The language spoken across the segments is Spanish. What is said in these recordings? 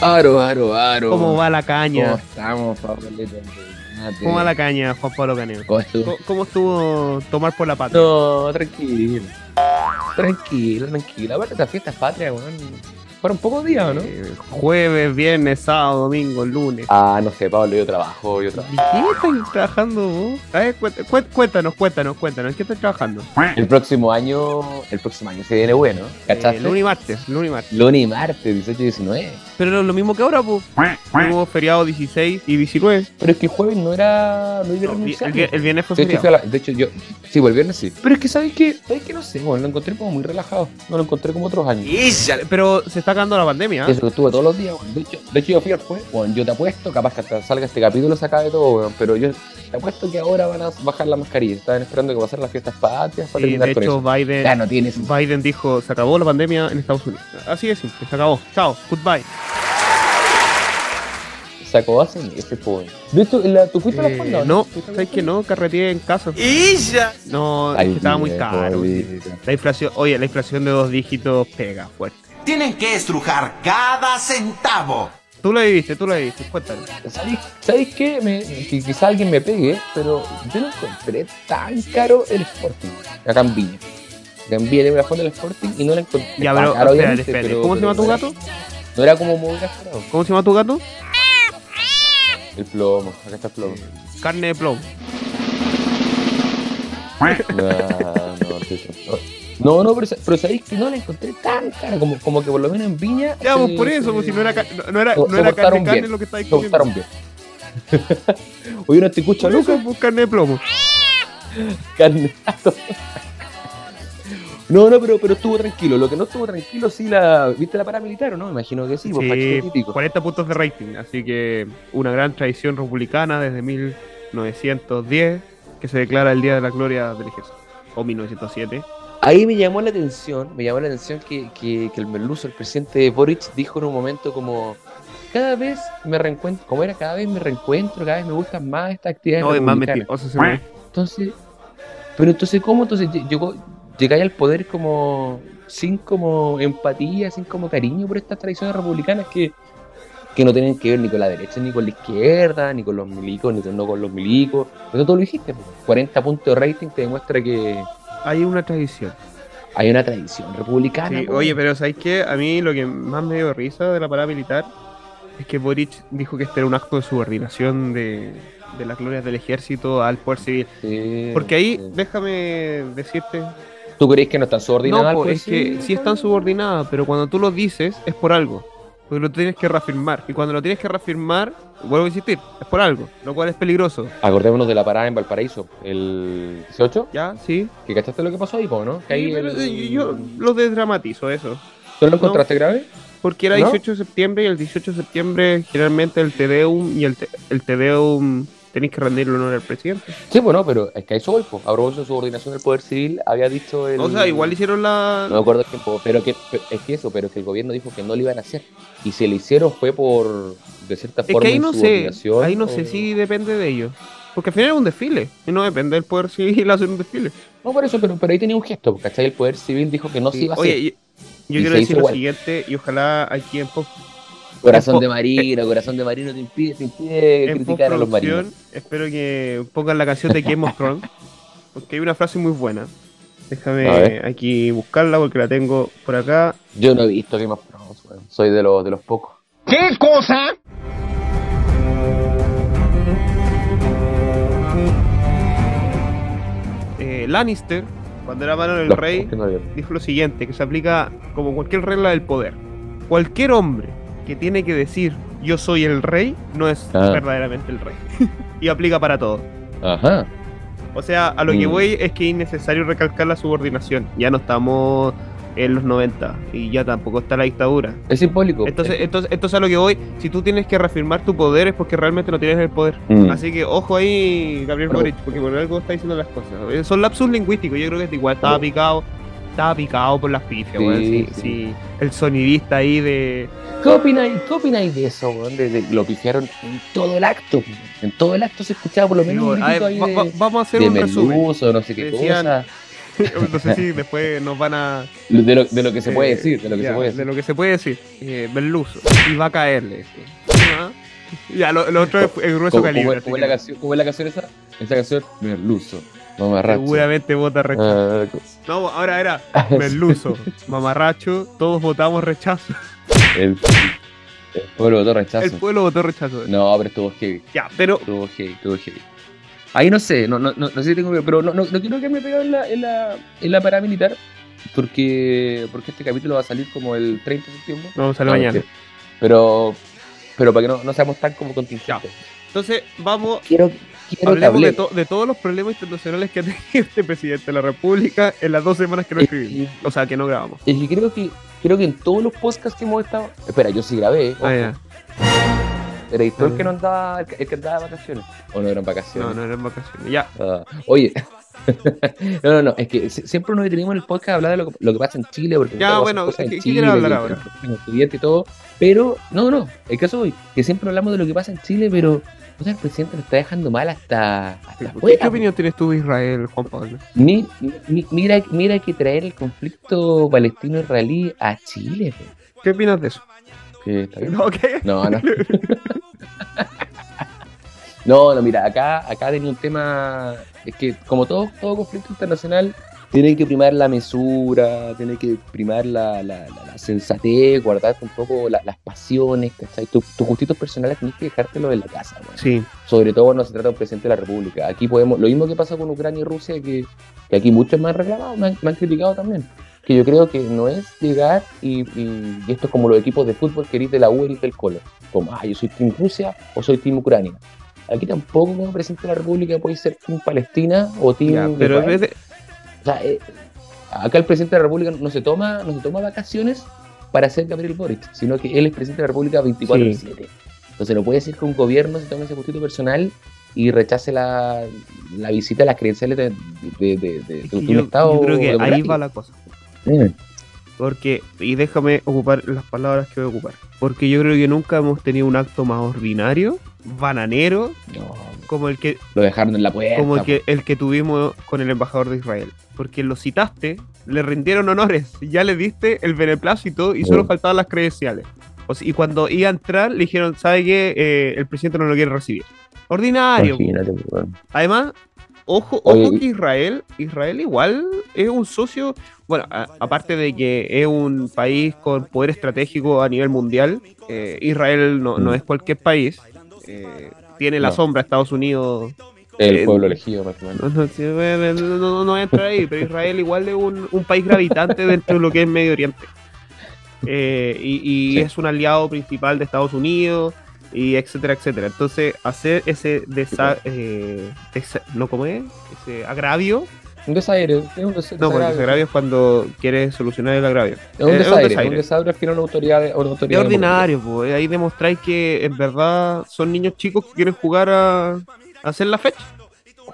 Aro, aro, aro. ¿Cómo va la ¿Cómo caña? estamos, Pablito? ¿Cómo va la caña, Juan Pablo Caneo? ¿Cómo estuvo? ¿Cómo, cómo estuvo tomar por la pata? No, tranquilo. Tranquilo, tranquilo. Aparte, estas fiestas patrias, weón. Fueron pocos días, ¿o ¿no? Eh, jueves, viernes, sábado, domingo, lunes. Ah, no sé, Pablo, yo trabajo, yo trabajo. ¿Y qué estás trabajando vos? A ver, cuént- cuént- cuéntanos, cuéntanos, cuéntanos. ¿En qué estás trabajando? El próximo año, el próximo año se viene bueno, ¿cachaste? Eh, lunes y martes, lunes y martes. Lunes y martes, 18 y 19. Pero lo, lo mismo que ahora, pues. Tuvimos feriado 16 y 19. Pero es que el jueves no era. No iba a No, renunciar. el, el viernes fue De hecho, feriado. la- de hecho, yo. Sí, pues el viernes sí. Pero es que, ¿sabes qué? ¿Sabes qué? No sé, bueno, lo encontré como muy relajado. No lo encontré como otros años. Pero se está acabando la pandemia. ¿ah? Eso que estuve todos los días, weón. De hecho, de hecho yo fui al juez, bueno, yo te apuesto, capaz que hasta salga este capítulo se acabe todo, weón. Pero yo te apuesto que ahora van a bajar la mascarilla. Estaban esperando que pasaran las fiestas patrias para Sí, terminar de con hecho, eso. Biden, Ya no tienes. Biden dijo, se acabó la pandemia en Estados Unidos. Así de simple, se acabó. Chao, goodbye. Sacó hace meses, po, weón. De hecho, la, ¿tú fuiste a la Eh, fonda? no, ¿Fuiste a la ¿sabes que no? Carreteé en casa. No, es Ay, que estaba muy caro. La inflación, oye, la inflación de dos dígitos pega fuerte. Tienen que estrujar cada centavo. Tú la viviste, tú la viviste, cuéntame. ¿Sabéis, ¿sabéis qué? Me, que quizá alguien me pegue, pero yo no encontré tan caro el Sporting. Acá en Viña. Acá en Viña tengo la fonda del Sporting y no la encontré. Ya, pero, caro, espérate, obviamente, espérate. pero- ¿Cómo se llama tu no gato? No era como muy esperado. ¿Cómo se llama tu gato? El plomo, acá está el plomo. Carne de plomo. No, no, sí, sí. No, no, pero, pero sabéis que no la encontré tan cara como, como que por lo menos en Viña. Ya, pues se- por eso, pues si no era, no, no era, no carne, carne bien. lo que estáis Se comiendo. bien. Oye, no te eso, Lucas. pues carne de plomo. Carne. No, no, pero, pero estuvo tranquilo. Lo que no estuvo tranquilo, sí, la. ¿Viste la paramilitar o no? Me imagino que sí, pues Sí, típico. 40 puntos de rating, así que una gran tradición republicana desde 1910 que se declara el Día de la Gloria del Ejército, o 1907. Ahí me llamó la atención, me llamó la atención que, que, que el merluzo, el presidente Boric, dijo en un momento como. Cada vez me reencuentro, como era, cada vez me reencuentro, cada vez me gustan más estas actividades. No, es más republicanas". mentiroso güey. Entonces, pero entonces, ¿cómo? Entonces lle- llegó, llegáis al poder como sin como empatía, sin como cariño por estas tradiciones republicanas que, que no tienen que ver ni con la derecha, ni con la izquierda, ni con los milicos, ni con, no con los milicos. Pero tú lo dijiste, pues, 40 puntos de rating te demuestra que Hay una tradición. hay una tradición republicana. Sí, oye, pero ¿sabéis qué? A mí lo que más me dio risa de la parada militar es que Boric dijo que este era un acto de subordinación de, de las glorias del ejército al poder civil. Sí, Porque ahí, sí. déjame decirte, ¿Tú crees que no están subordinadas no, al po, poder es que civil? sí están subordinadas, pero cuando tú lo dices es por algo. Porque lo tienes que reafirmar. Y cuando lo tienes que reafirmar, vuelvo a insistir, es por algo, lo cual es peligroso. Acordémonos de la parada en Valparaíso, el 18, ¿Ya? Sí. que cachaste lo que pasó ahí, po, ¿no? Que ahí Sí, pero, el- eh, yo lo desdramatizo eso. ¿Tú lo encontraste grave? Porque era ¿No? 18 de septiembre y el 18 de septiembre generalmente el Tedeum y el, te, el Tedeum tenéis que rendirle honor al presidente. Sí, bueno, pero es que eso voy, po. A propósito de subordinación del poder civil, había dicho el... O sea, igual hicieron la... No me acuerdo el tiempo, pero que es que eso, pero que el gobierno dijo que no lo iban a hacer. Y si lo hicieron fue por, de cierta es forma, que ahí no sé, ahí no o- sé si depende de ellos. Porque al final es un desfile y no depende del poder civil hacer un desfile. No, por eso, pero, pero ahí tenía un gesto, ¿cachai? El poder civil dijo que no se iba a hacer. Oye, yo, quiero decir lo igual. siguiente y ojalá aquí en post corazón de marino, corazón de marino te impide, te impide criticar a los marinos. espero que pongan la canción de Game of Thrones porque hay una frase muy buena. Déjame aquí buscarla porque la tengo por acá. Yo no he visto Game of Thrones, weón. Soy de los, de los pocos. ¿Qué cosa? Eh, Lannister, cuando era mano del rey, no dijo lo siguiente, que se aplica como cualquier regla del poder. Cualquier hombre que tiene que decir yo soy el rey, no es Ah. verdaderamente el rey. y aplica para todo. Ajá. O sea, a lo que Mm. voy es que es innecesario recalcar la subordinación. Ya no estamos en los 90 y ya tampoco está la dictadura. Es simbólico. Entonces, Es- entonces, entonces a lo que voy, si tú tienes que reafirmar tu poder es porque realmente no tienes el poder. Mm. Así que ojo ahí, Gabriel Boric, porque por algo está diciendo las cosas. Eh, Son lapsus lingüísticos, yo creo que este igual estaba picado, estaba picado por las pifias, weón. Sí, sí. sí. El sonidista ahí de. ¿Qué opináis, ¿Qué opináis de eso, weón? De, de- lo pifiaron en todo el acto. En todo el acto se escuchaba por lo menos Digo, un a ver, gritito ahí va- de, va- vamos a hacer de un resumen. no sé qué Decían- cosa. no sé si después nos van a. De lo, de lo que se puede eh, decir, de lo que ya, se puede de decir. lo que se puede decir. Eh. Y va a caerle. sí. Ah. Ya, lo, lo otro es, es grueso ¿Cómo, calibre. cómo- cómo es la canción, ¿Cómo es la canción esa? Esa canción, Merluzo, mamarracho. Seguramente vota rechazo. Ah, No, ahora era Merluzo, mamarracho, todos votamos rechazo. el, el pueblo votó rechazo. El pueblo votó rechazo. No, pero estuvo heavy. Ya, pero Estuvo heavy, estuvo heavy. Ahí no sé, no, no, no, no sé si tengo que. Pero no, no, no quiero que me pegado en la, en la, en la paramilitar. Porque, porque este capítulo va a salir como el 30 de septiembre. vamos a la No, mañana. mentira. Pero, pero para que no, no seamos tan como contingentes. Entonces, vamos, Quiero, quiero hablemos de, to- de todos los problemas internacionales que ha tenido este presidente de la República en las dos semanas que no Es escribimos. O sea, que no grabamos. Es que creo que creo que en todos los podcasts que hemos estado. Espera, yo sí grabé. ojo. Ah, ya. El Ah. que no andaba, el que, andaba de vacaciones. O no eran vacaciones. No, no eran vacaciones. Ya. Ah, oye. no, no, no, es que si- siempre nos detenimos en el podcast a hablar de lo, que- lo que pasa en Chile, porque Ya, bueno, cosas en ¿qué- qué Chile, hablar ahora? y todo, pero, no, no, el caso hoy, que siempre hablamos de lo que pasa en Chile, pero o sea, el presidente lo está dejando mal hasta, hasta ¿Qué, qué opinión tienes tú de Israel, Juan Pablo? Mi- mi- mira, mira que traer el conflicto palestino-israelí a Chile, ¿Qué opinas de eso? que está bien. Ok. No, no. No, no, mira, acá, acá tenía un tema, es que como todo, todo conflicto internacional, tiene que primar la mesura, tiene que primar la, la, la- la sensatez, guardarte un poco la- las pasiones, ¿cachai? Tu- tus gustitos personales tenés que dejártelo en la casa, weón. Sí. sobre todo cuando se trata de un presidente de la República. Aquí podemos, lo mismo que pasa con Ucrania y Rusia, que, que aquí muchos me han reclamado, me han, me han criticado también. Que yo creo que no es llegar y, y- y esto es como los equipos de fútbol que eres de la U y del Colo. Como, ah, yo soy Team Rusia o soy Team Ucrania. Aquí tampoco como presidente de la República puede ser Team Palestina o Team... Ya, pero de. O sea, eh, acá el presidente de la República no se toma, no se toma vacaciones para ser Gabriel Boric, sino que él es presidente de la República 24-7. Entonces no puede decir que un gobierno se tome ese gustito personal y rechace la, la visita a las credenciales de, de, de, de- es de que un yo, Estado yo creo que ahí va la cosa. Mm. Porque, y déjame ocupar las palabras que voy a ocupar. Porque yo creo que nunca hemos tenido un acto más ordinario, bananero, No, como el que, lo dejaron en la puerta. como el que, el que tuvimos con el embajador de Israel. Porque lo citaste, le rindieron honores, ya le diste el beneplácito y solo Mm. faltaban las credenciales. O sea, y cuando iba a entrar, le dijeron, ¿sabe qué? Eh, el presidente no lo quiere recibir. Ordinario. Además, ojo, ojo que Israel, Israel igual es un socio, bueno, a- aparte de que es un país con poder estratégico a nivel mundial, eh, Israel no, no Mm. es cualquier país, eh, tiene la No. sombra Estados Unidos, El Eh, pueblo elegido, más o menos. no, no, no, no- no voy a entrar ahí, pero Israel igual es un, un país gravitante dentro de lo que es Medio Oriente. Eh, y y Sí. es un aliado principal de Estados Unidos, y etcétera, etcétera. Entonces, hacer ese desa eh, desa- ¿no cómo es? Ese agravio. Un desaire, es un des- No, porque desagravio. es cuando quieres solucionar el agravio. Es un Eh, desaire, desaire. un desaire al final una autoridad, una Es ordinario, pues. Ahí demostráis que en verdad son niños chicos que quieren jugar a, a hacer la fecha.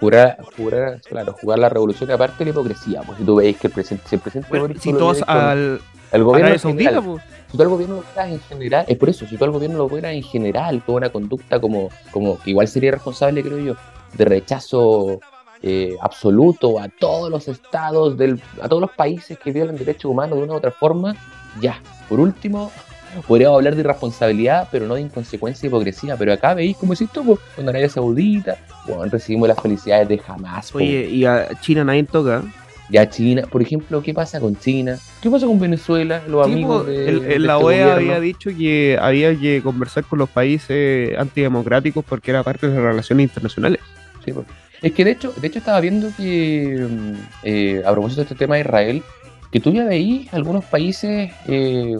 Jurar, jurar, claro, jugar la revolución aparte la hipocresía, pues si tú veis que el presidente, si el presidente Bueno, si con- al el gobierno Arabia en Saudita, general, pues. si tú al gobierno lo fueras en general, es por eso, si tú al gobierno lo fueras en general, con una conducta como, como igual sería responsable, creo yo, de rechazo eh, absoluto a todos los estados, del, a todos los países que violan derechos humanos de una u otra forma, ya. Por último, podríamos hablar de irresponsabilidad, pero no de inconsecuencia y hipocresía. Pero acá veis, como tú, po, con Arabia Saudita, bueno, recibimos las felicidades de jamás. po. Oye, y a China nadie toca. Ya China, por ejemplo, ¿qué pasa con China? ¿Qué pasa con Venezuela? Los Sí, amigos de, el- de la este OEA gobierno? había dicho que había que conversar con los países antidemocráticos porque era parte de las relaciones internacionales. Sí, pues. Es que de hecho, de hecho estaba viendo que mm, eh, a propósito de este tema de Israel, que tú ya veís algunos países eh,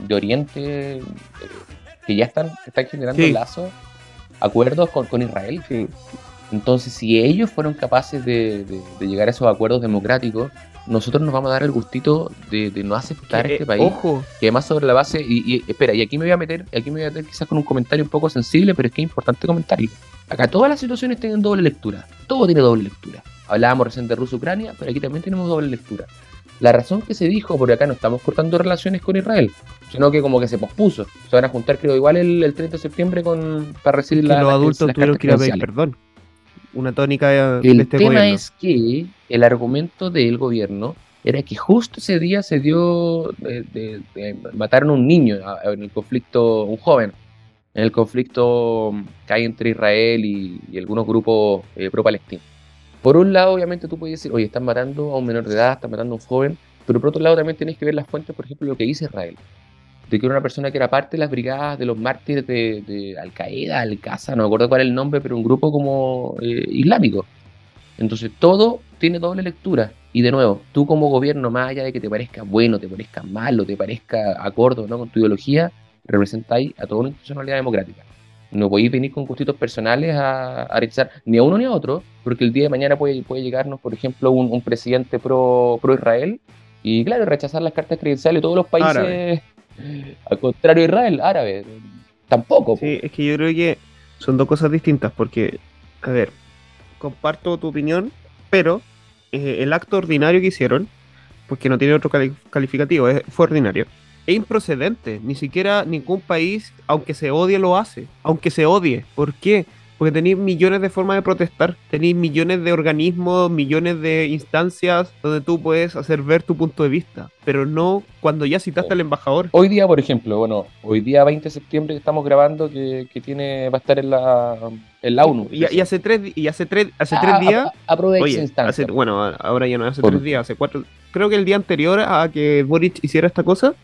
de Oriente eh, que ya están, están generando Sí. lazos, acuerdos con, con Israel. Sí. Entonces, si ellos fueron capaces de, de- de llegar a esos acuerdos democráticos, nosotros nos vamos a dar el gustito de, de no aceptar Que, este eh, país. Ojo, que además sobre la base, y, y- espera, y aquí me voy a meter, aquí me voy a meter quizás con un comentario un poco sensible, pero es que es importante comentarlo. Acá todas las situaciones tienen doble lectura, todo tiene doble lectura. Hablábamos recién de Rusia-Ucrania, pero aquí también tenemos doble lectura. La razón que se dijo, porque acá no estamos cortando relaciones con Israel, sino que como que se pospuso. Se van a juntar, creo, igual el, el 30 de septiembre con, para recibir la- los adultos las tuvieron que ir a pedir perdón. una tónica de, de El este tema gobierno. es que el argumento del gobierno era que justo ese día se dio, de, de- de- mataron a un niño en el conflicto, un joven, en el conflicto que hay entre Israel y, algunos grupos eh, pro-palestinos. Por un lado, obviamente tú puedes decir, oye, están matando a un menor de edad, están matando a un joven, pero por otro lado también tienes que ver las fuentes, por ejemplo, lo que dice Israel. De que era una persona que era parte de las brigadas de los mártires de, de Al-Qaeda, Al-Qaza, no me acuerdo cuál es el nombre, pero un grupo como eh, islámico. Entonces todo tiene doble lectura. Y de nuevo, tú como gobierno, más allá de que te parezca bueno, te parezca malo, te parezca acorde no con tu ideología, representáis a toda una institucionalidad democrática. No podéis venir con gustitos personales a, a rechazar ni a uno ni a otro, porque el día de mañana puede, puede llegarnos, por ejemplo, un, un presidente pro, pro Israel y, claro, rechazar las cartas credenciales de todos los países, Árabe. al contrario Israel, árabe. Tampoco. po. Sí, es que yo creo que son dos cosas distintas, porque, a ver, comparto tu opinión, pero eh, el acto ordinario que hicieron, porque no tiene otro cali- calificativo, es- fue ordinario, es improcedente. Ni siquiera ningún país, aunque se odie, lo hace. Aunque se odie. ¿Por qué? Porque tenéis millones de formas de protestar, tenéis millones de organismos, millones de instancias donde tú puedes hacer ver tu punto de vista, pero no cuando ya citaste al embajador. Hoy día, por ejemplo, bueno, hoy día 20 de septiembre que estamos grabando, que, que tiene, va a estar en la, en la ONU. Y, y hace tres, y hace tres, hace Ah, tres días, a- a- aprovecha oye, esa instancia. hace- bueno, ahora ya no, hace Por- tres días, hace cuatro, creo que el día anterior a que Boric hiciera esta cosa,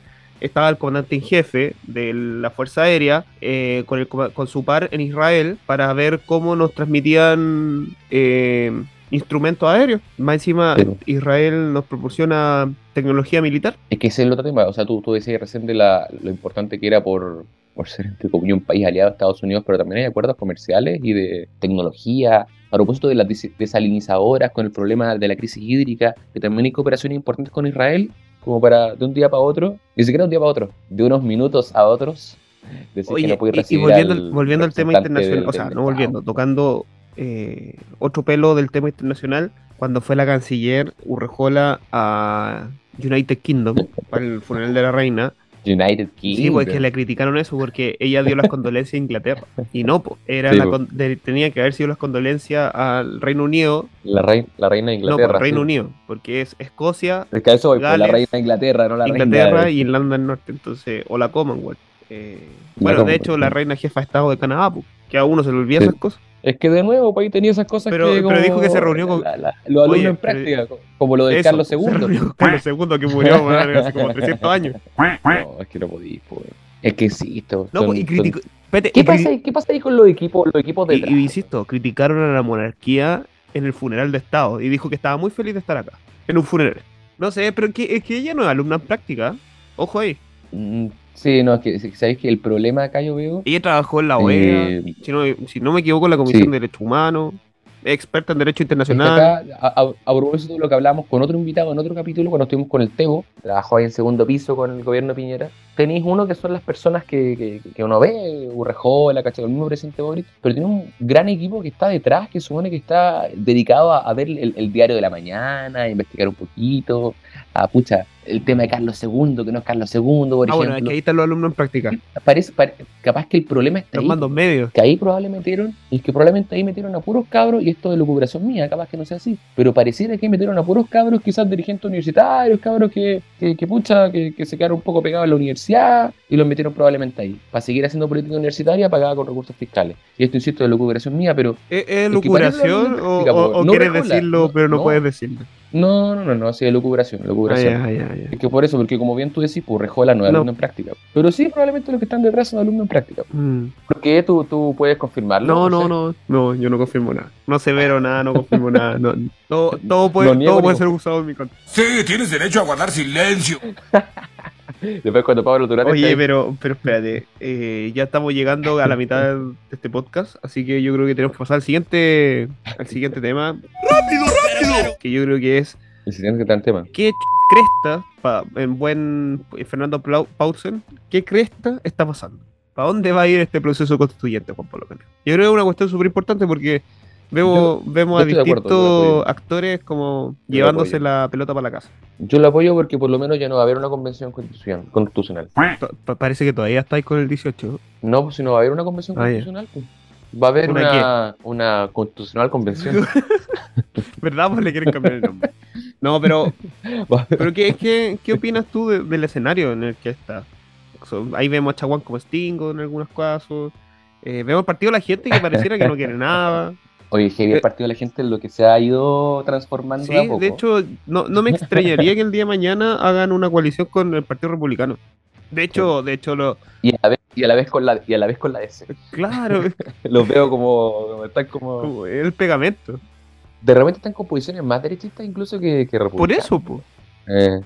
estaba el comandante en jefe de la Fuerza Aérea eh, con, el, con su par en Israel para ver cómo nos transmitían eh, instrumentos aéreos. Más encima. Israel nos proporciona tecnología militar. Es que ese es el otro tema. O sea, tú, tú decías recién de la, lo importante que era por, por ser, entre comillas, un país aliado a Estados Unidos, pero también hay acuerdos comerciales y de tecnología. A propósito de las des- desalinizadoras, con el problema de la crisis hídrica, que también hay cooperaciones importantes con Israel, como para de un día para otro, ni siquiera de un día para otro, de unos minutos a otros, decir Oye, que no puede y- y, recibir volviendo, al volviendo al tema internacional, del- o sea, del no volviendo, tocando eh, otro pelo del tema internacional, cuando fue la canciller Urrejola a United Kingdom para el funeral de la reina, United Kingdom. sí, pues que le criticaron eso porque ella dio las condolencias a Inglaterra y no, pues, era Sí, la con- de- tenía que haber sido las condolencias al Reino Unido, la, reina, la reina de no, Inglaterra. pues, Reino sí. Unido, porque es Escocia, Es que eso voy, pues, la Gales, reina de Inglaterra, no la Inglaterra reina. y Irlanda del Norte, entonces, o la Commonwealth. Eh, bueno, de hecho, la reina jefa de Estado de Canadá, que a uno se le olvida Sí. esas cosas. Es que de nuevo, pues ahí tenía esas cosas Pero- que. pero como dijo que se reunió con- la- la- los alumnos Oye, en pero- práctica, co- como lo de Eso, Carlos II. Carlos II que murió man, hace como 300 años. No, es que no podís, pues. Es que sí, esto. No, son- y son- criticó. espérate, ¿Qué y pasa, ahí- ¿Qué pasa ahí con los equipos, los equipos de Y, y insisto, criticaron a la monarquía en el funeral de Estado y dijo que estaba muy feliz de estar acá, en un funeral. No sé, pero que, es que ella no es alumna en práctica. Ojo ahí. Mm, Sí, no, es que sabéis que el problema acá yo veo. Ella trabajó en la OEA, eh, si, no, si no me equivoco, en la Comisión Sí. de Derechos Humanos, experta en Derecho Es que Internacional. acá, a, propósito de lo que hablamos con otro invitado en otro capítulo, cuando estuvimos con el Tebo, trabajó ahí en segundo piso con el gobierno de Piñera, tenéis uno que son las personas que, que, que uno ve, Urrejola, ¿cachai? el mismo presidente Boric, pero tiene un gran equipo que está detrás, que supone que está dedicado a, a ver el, el diario de la mañana, a investigar un poquito, a pucha, el tema de Carlos II, que no es Carlos II, por ah, bueno, es ejemplo. que ahí están los alumnos en práctica. Parece, pare- capaz que el problema está Los ahí mandos medios. que ahí probablemente metieron, y que probablemente ahí metieron a puros cabros, y esto de locuración mía, capaz que no sea así, pero pareciera que metieron a puros cabros, quizás dirigentes universitarios, cabros que, que, que pucha, que, que se quedaron un poco pegados en la universidad, y los metieron probablemente ahí, para seguir haciendo política universitaria pagada con recursos fiscales. Y esto, insisto, de locuración mía, pero ¿Es, es parece o, práctica, o- po. o No quieres decirlo, no, pero no, no. puedes decirlo? No, no, no, no, sí, de Ah, ya, ya, ya. Es que por eso, porque como bien tú decís, pues Rejola no es No. alumno en práctica. Pero sí, probablemente los que están detrás son alumnos en práctica. Mm. Porque tú, tú puedes confirmarlo. No, no, sé. no, no, yo no confirmo nada. No severo nada, no confirmo nada. No, todo, todo puede, niego todo puede ser usado en mi contra. Sí, tienes derecho a guardar silencio. Después cuando Pablo Durán está Oye, ahí- pero, pero espérate, eh, ya estamos llegando a la mitad de este podcast, así que yo creo que tenemos que pasar al siguiente, al siguiente tema. ¡Rápido, rápido! Que yo creo que es El siguiente gran tema. ¿qué ch- cresta, pa- en buen Fernando Plau- Pausen, qué cresta está pasando? ¿Para dónde va a ir este proceso constituyente, Juan Pablo? Yo creo que es una cuestión súper importante porque vemos, vemos yo a acuerdo, distintos actores como llevándose la pelota para la casa. Yo lo apoyo porque por lo menos ya no va a haber una convención constitucional. constitucional. To- pa- parece que todavía estáis con el 18. No, pues si no va a haber una convención Ah, constitucional, pues. Va a haber ¿Una una, una constitucional convención. ¿Verdad? Pues le quieren cambiar el nombre. No, pero, pero ¿qué, qué, qué opinas tú de- del escenario en el que está? Ahí vemos a Chaguán como Stingo en algunos casos. Eh, vemos el partido de la gente que pareciera que no quiere nada. Oye, heavy el partido de la gente lo que se ha ido transformando Sí, de a poco. de hecho, no, no me extrañaría que el día de mañana hagan una coalición con el Partido Republicano. De hecho, de hecho, lo, Y a la vez, y a la vez con la y a la vez con la S. claro, Los veo como, están como como el pegamento. de repente están con posiciones más derechistas incluso que, que Por eso, pues. Eh,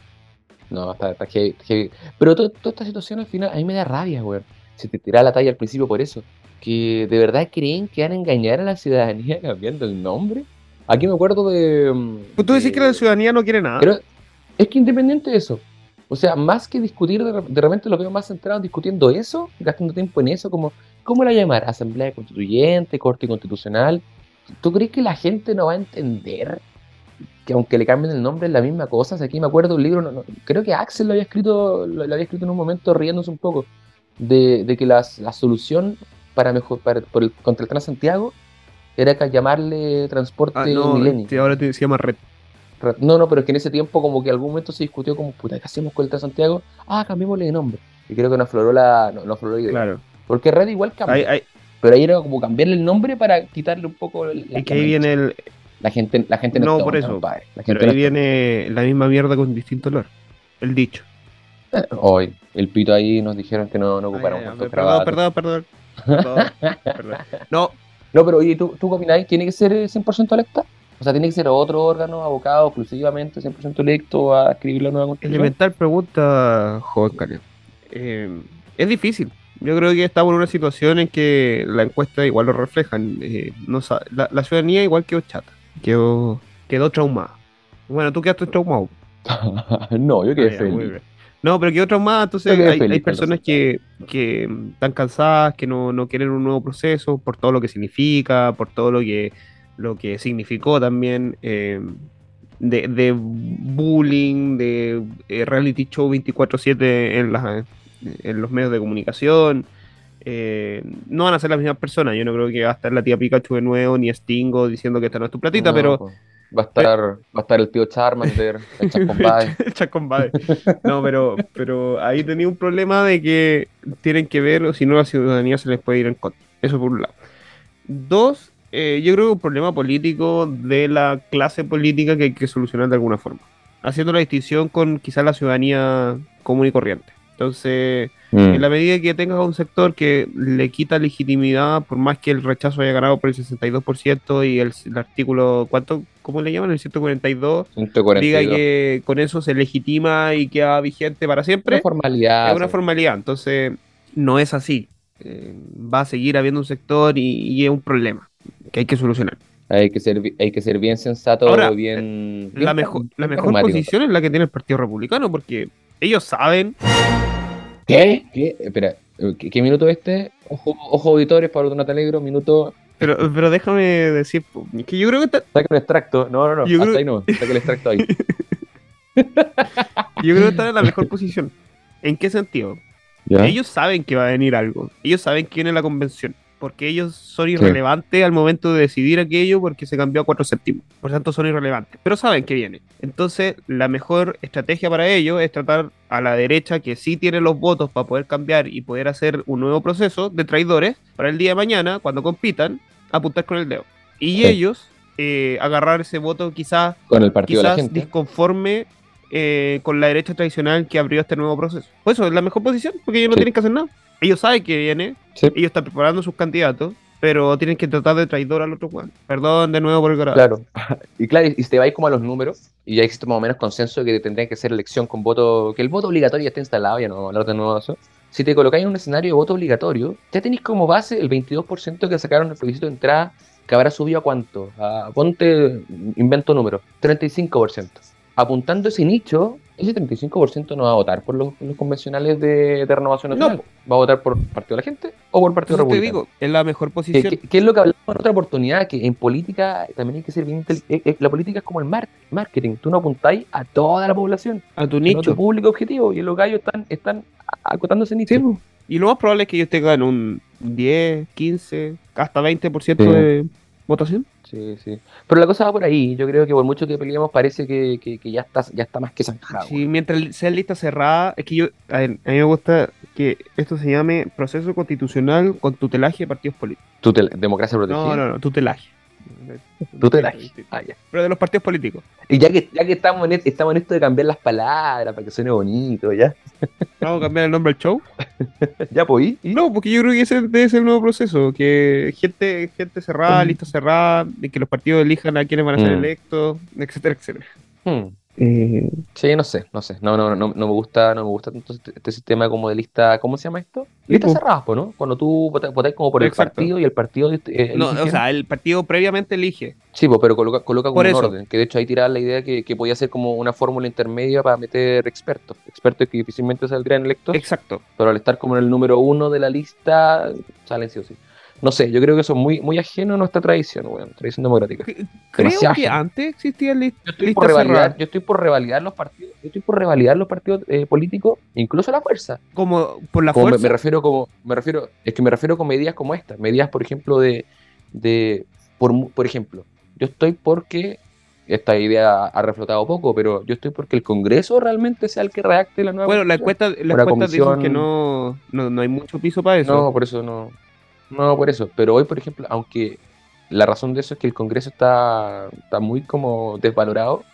no, está, está heavy, heavy. Pero to- toda esta situación al final a mí me da rabia, weón. Se te tira la talla al principio por eso. Que de verdad creen que van a engañar a la ciudadanía cambiando el nombre. Aquí me acuerdo de. mm, Pues tú decís de- que la ciudadanía no quiere nada. Pero es que independiente de eso, o sea, más que discutir, de, de repente los veo más centrados discutiendo eso, gastando tiempo en eso, como, ¿cómo la llamar? Asamblea Constituyente, Corte Constitucional. ¿Tú crees que la gente no va a entender que aunque le cambien el nombre es la misma cosa? O sea, aquí me acuerdo un libro, no- no- creo que Axel lo había escrito, lo, lo había escrito en un momento riéndose un poco, de, de que las- la solución para mejor, para, por el, contra el Transantiago era que llamarle transporte Ah, no, milenio. ahora te- se llama red. No, no, pero es que en ese tiempo como que algún momento se discutió como, puta, ¿qué hacemos con el Transantiago? Ah, cambiémosle de nombre. Y creo que no afloró la, no, no afloró la idea. Claro. Porque Red igual. Ahí- ahí- Pero ahí era como cambiarle el nombre para quitarle un poco el- la, es que ahí viene el. la gente, la gente No, es por eso. La Pero ahí no viene la misma mierda con distinto olor. El dicho. tonta. Hoy, el pito ahí nos dijeron que no, no ocupáramos ay, tantos perdón, perdón, perdón, perdón. No, No, pero oye, ¿tú, tú qué opináis? ¿Tiene que ser eh, 100% electa? O sea, ¿tiene que ser otro órgano abocado exclusivamente 100% electo a escribir la nueva constitución? elemental pregunta, joven Calio. Eh, es difícil. Yo creo que estamos en una situación en que la encuesta igual lo reflejan. eh, no la, la ciudadanía igual quedó chata. Quedó, quedó traumada. Bueno, tú quedaste traumado. no, yo Ah, quedé ya, feliz. No, pero quedó traumada, entonces Yo quedé hay, feliz personas que, que mm, están cansadas, que no, no quieren un nuevo proceso por todo lo que significa, por todo lo que, lo que significó también eh, de, de bullying, de eh, reality show 24/7 en, las- en los medios de comunicación. Eh, no van a ser las mismas personas. Yo no creo que va a estar la tía Pikachu de nuevo, ni Stingo diciendo que esta no es tu platita, No, pero. Va a estar, va a estar el tío Charmander, el Chascombay. Chacón Bade. No, pero, pero ahí tenía un problema de que tienen que ver, o si no, la ciudadanía se les puede ir en contra. Eso por un lado. Dos, eh, yo creo que un problema político de la clase política que hay que solucionar de alguna forma. Haciendo la distinción con quizás la ciudadanía común y corriente. Entonces, Mm. en la medida que tengas a un sector que le quita legitimidad, por más que el rechazo haya ganado por el 62% y el, el artículo, ¿cuánto? ¿Cómo le llaman? El 142 142. diga que con eso se legitima y queda vigente para siempre, Una formalidad. es una sí. formalidad. Entonces, no es así. Eh, va a seguir habiendo un sector y, y es un problema que hay que solucionar. Hay que ser, hay que ser bien sensato, Ahora, bien, La bien mejor, la mejor posición es la que tiene el Partido Republicano, porque ellos saben. ¿Qué? ¿Qué? Espera, ¿qué, qué minuto este? Ojo, ojo auditores, Pablo Donata Alegro, minuto. Pero, pero déjame decir que yo creo que está- Saca un extracto. No, no, no. Yo hasta creo- ahí no. Saca el extracto ahí. yo creo que están en la mejor posición. ¿En qué sentido? ¿Ya? Ellos saben que va a venir algo. Ellos saben que viene la convención. Porque ellos son irrelevantes al momento de decidir aquello porque se cambió a cuatro séptimos. Por tanto, son irrelevantes. Pero saben que viene. Entonces, la mejor estrategia para ellos es tratar a la derecha, que sí tiene los votos para poder cambiar y poder hacer un nuevo proceso de traidores, para el día de mañana, cuando compitan, apuntar con el dedo. Y Sí. ellos eh, agarrar ese voto quizás Con el partido de la gente. disconforme eh, con la derecha tradicional que abrió este nuevo proceso. Pues eso es la mejor posición, porque ellos no tienen que hacer nada. Ellos saben que viene, Sí. ellos están preparando sus candidatos, pero tienen que tratar de traidor al otro Juan. Perdón de nuevo por el grado. Claro. Y claro, y si te vais como a los números, y ya existe más o menos consenso de que tendría que ser elección con voto, que el voto obligatorio ya está instalado, ya no vamos a hablar de nuevo de eso. Si te colocáis en un escenario de voto obligatorio, ya tenéis como base el 22% que sacaron el plebiscito de entrada, que habrá subido a cuánto? A, ponte, invento número, 35%. Apuntando ese nicho, ese 35% no va a votar por los, los convencionales de, de renovación No, nacional. ¿Va a votar por Partido de la Gente o por Partido Entonces te Republicano? digo, es la mejor ¿Qué, posición. qué- qué es lo que hablamos en otra oportunidad? Que en política también hay que ser bien eh, eh, La política es como el mar- marketing. Tú no apuntáis a toda la población, a tu sino a nicho. tu público objetivo. Y los gallos están, están acotando ese nicho. Y lo más probable es que ellos tengan un, 10, 15, hasta 20% Sí. de votación. Sí, sí. Pero la cosa va por ahí. Yo creo que por mucho que peleemos parece que, que, que ya está, ya está más que zanjado. Sí, mientras sea lista cerrada, es que yo, a, ver, a mí me gusta que esto se llame proceso constitucional con tutelaje de partidos políticos. Tutel- democracia protegida. No, no, no, tutelaje. Ah, ya. Pero de los partidos políticos. Y ya que, ya que estamos, en, estamos en esto de cambiar las palabras para que suene bonito, ¿ya? Vamos a cambiar el nombre al show. ¿Ya pues? ¿y? No, porque yo creo que ese debe ser el nuevo proceso, que gente, gente cerrada, Mm. lista cerrada, y que los partidos elijan a quiénes van a ser Mm. electos, etcétera, etcétera. Hmm. Eh, Sí, no sé, no sé. No, no, no, no me gusta, no me gusta tanto este, este sistema como de lista, ¿cómo se llama esto? Listas po. cerradas, po, ¿no? Cuando tú votas, votas como por el partido y el partido eh, no, o sea, el partido previamente elige. Sí, pues, pero coloca, coloca como un orden, que de hecho ahí tiraba la idea que, que podía ser como una fórmula intermedia para meter expertos, expertos que difícilmente saldrían electos, Exacto. pero al estar como en el número uno de la lista, salen sí o sí. No sé, yo creo que eso es muy, muy ajeno a nuestra tradición, weón, tradición democrática. Creo Demasiado que ajeno. antes existía li- Yo estoy, por revalidar, yo estoy por revalidar los partidos, yo estoy por revalidar los partidos eh, políticos, incluso la fuerza. Como por la Como fuerza. me refiero como, me refiero, es que me refiero con medidas como estas, medidas, por ejemplo, de, de por, mu- por ejemplo, yo estoy porque esta idea ha reflotado poco, pero yo estoy porque el Congreso realmente sea el que redacte la nueva Bueno, la encuesta, las Una encuestas dicen que no, no, no hay mucho piso para eso. No, por eso no. No, por eso. Pero hoy, por ejemplo, aunque la razón de eso es que el Congreso está, está muy como desvalorado,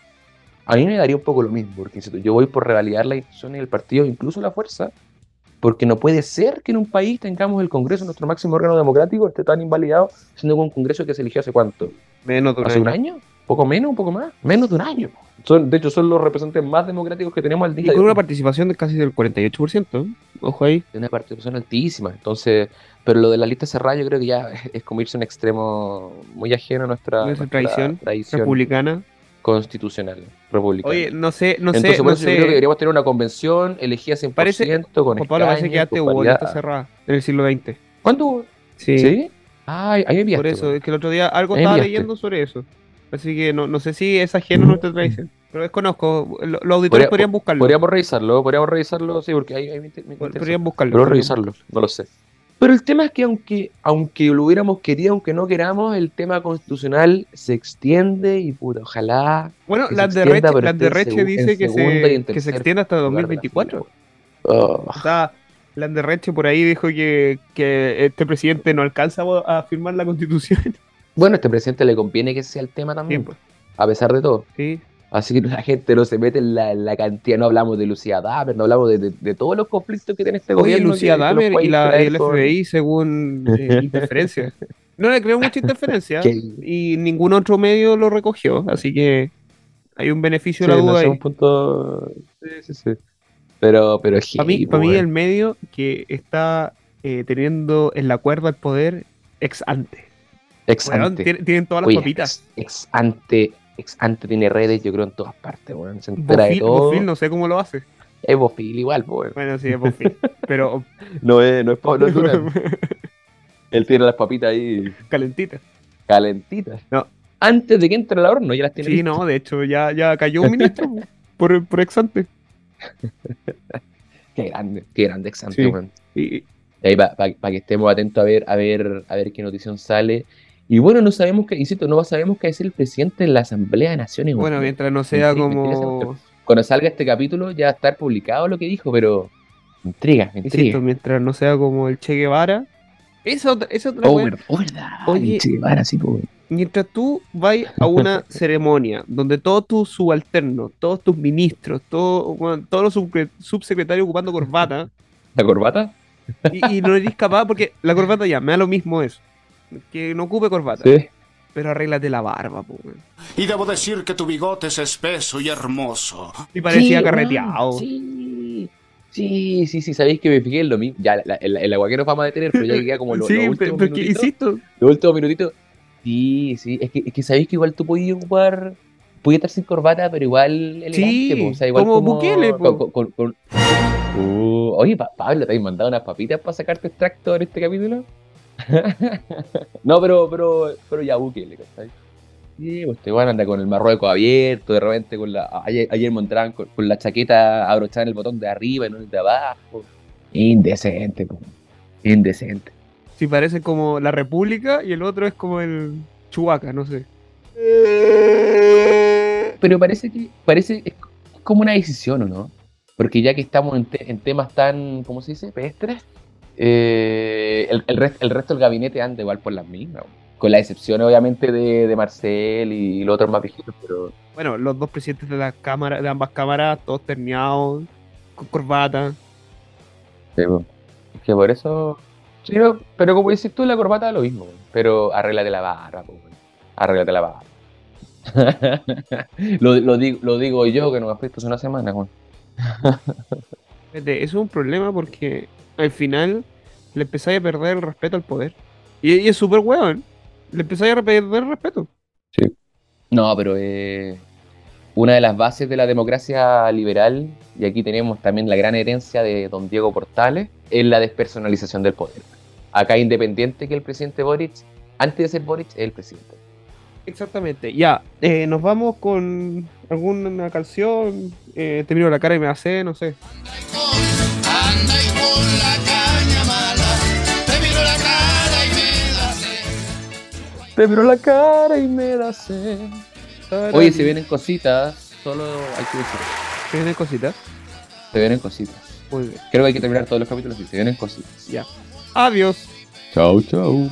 a mí me daría un poco lo mismo, porque yo voy por revalidar las instituciones del partido, incluso la fuerza, porque no puede ser que en un país tengamos el Congreso, nuestro máximo órgano democrático, esté tan invalidado, siendo que un Congreso que se eligió hace cuánto, Menos de un hace un año. año, poco menos, un poco más, menos de un año. Son, de hecho, son los representantes más democráticos que tenemos al Y día de con una participación de casi del 48%. Ojo ahí. una participación altísima. Entonces, pero lo de la lista cerrada yo creo que ya es como irse a un extremo muy ajeno a nuestra, tradición tradición republicana. constitucional, republicana. Oye, no sé, no Entonces, sé, por no eso yo creo que sé. deberíamos tener una convención elegida 100% Parece- con Pablo parece que antes hubo lista cerrada en el siglo XX. ¿Cuándo hubo? Sí. ¿Sí? Ay, ahí me pillaste, Por eso, es que el otro día algo estaba enviaste. leyendo sobre eso. Así que no, no sé si es ajeno a nuestra tradición. Pero desconozco. Lo- Los auditores Podría- podrían buscarlo. Podríamos revisarlo, podríamos revisarlo, sí, porque ahí, ahí me, interesa. Podrían buscarlo. Pero revisarlo, no lo sé. Pero el tema es que aunque, aunque lo hubiéramos querido, aunque no queramos, el tema constitucional se extiende y puta, ojalá Bueno, las de Reche, esté de Reche dice que se, que se extiende hasta lugar de la 2024. fila, weón. O sea, las de Reche por ahí dijo que, que este presidente no alcanza a firmar la constitución. Bueno, a este presidente le conviene que ese sea el tema también, pues. a pesar de todo. Sí. Así que la gente no se mete en la, en la cantidad, no hablamos de Lucía Dahmer, no hablamos de, de- de todos los conflictos que tiene este Oye, gobierno. Lucía que- y, la, y el FBI según eh, interferencia. No le creo mucha interferencia y ningún otro medio lo recogió, así que hay un beneficio sí, de la no duda sé, ahí. un punto... Sí, sí, sí. Pero, pero Para mí, para mí el medio que está eh, teniendo en la cuerda el poder ex ante. Ex ante. tienen, tienen todas las Oye, papitas. Ex, ex ante, ex ante tiene redes, yo creo, en todas partes, weón. Se entera de Bofil, todo. Bofil no sé cómo lo hace. Es Bofil igual, weón. Bueno, sí, es Bofil. Pero No es, no es Pablo. Él tiene las papitas ahí calentita. calentitas. No. Antes de que entre al horno, ya las tiene Sí, listas. no, de hecho ya, ya cayó un ministro por, por ex ante. Qué grande, qué grande ex ante, Sí. weón. Y, Y ahí para que estemos atentos a ver, a ver, a ver qué notición sale. Y bueno, no sabemos qué, insisto, no sabemos qué es el presidente de la Asamblea de Naciones Unidas. bueno, mientras no sea Intriga, como. Cuando salga este capítulo ya va a estar publicado lo que dijo, pero intriga, me Insisto, intriga. mientras no sea como el Che Guevara. Esa otra, esa otra Oh, verdad. Oye, el Che Guevara, sí. Mientras tú vas a una ceremonia donde todos tus subalternos, todos tus ministros, todo, bueno, todos los subsecretarios ocupando corbata, ¿La corbata? y, y no eres capaz, porque la corbata ya, me da lo mismo eso. Que no ocupe corbata. Sí. Pero arréglate la barba, po, weón. Y debo decir que tu bigote es espeso y hermoso. Y parecía Sí, carreteado. Sí. Sí, sí, sí, sabéis que me fijé en lo mismo. Ya, la- el, el agua que nos vamos a detener, pero ya que queda como lo, Sí, últimos pero insisto, Los últimos minutitos. Sí, sí, es que, es que sabéis que igual tú podías ocupar. Podías estar sin corbata, pero igual elegante, Sí, po, o sea, igual como Bukele, po. con- con- con- Uh, oye, Pa- Pablo, ¿te habéis mandado unas papitas para sacarte extracto en este capítulo? no, pero, pero, pero ya Bukele, ¿cachai? Sí, pues este weón anda con el marrueco abierto, de repente con la. Ayer, ayer montaban con, con la chaqueta abrochada en el botón de arriba y no en el de abajo. Indecente, po. Indecente. Si parece como la República y el otro es como el Chubaca, no sé. Pero parece que parece es como una decisión, ¿o no? Porque ya que estamos en, te- en temas tan, ¿cómo se dice? Pedestres, eh, el, el, rest- el resto del gabinete anda igual por las mismas. Con la excepción, obviamente, de, de Marcel y los otros más viejitos, pero Bueno, los dos presidentes de la cámara, de ambas cámaras, todos terneados, con corbata. Sí. Es que por eso. Sí, pero como dices tú, la corbata da lo mismo, pero arréglate la barra, weón. arréglate la barra. lo, lo digo, lo digo yo que no me afecto hace una semana. Fíjate, eso es un problema porque al final le empezáis a perder el respeto al poder. Y, y es súper weón. Le empezáis a perder el respeto. No, pero eh, una de las bases de la democracia liberal, y aquí tenemos también la gran herencia de don Diego Portales, es la despersonalización del poder. Acá independiente que el presidente Boric, antes de ser Boric, es el presidente. Exactamente. Ya, eh, nos vamos con alguna canción. Eh, te miro la cara y me hace, no sé. Anda y con la caña mala, te miro la cara y me da sed. Te miro la cara y me da sed. Oye, se vienen cositas, solo hay que decir. ¿Se vienen cositas? Se vienen cositas. Muy bien. Creo que hay que terminar todos los capítulos y se vienen cositas. Ya. Adiós. Chau, chau.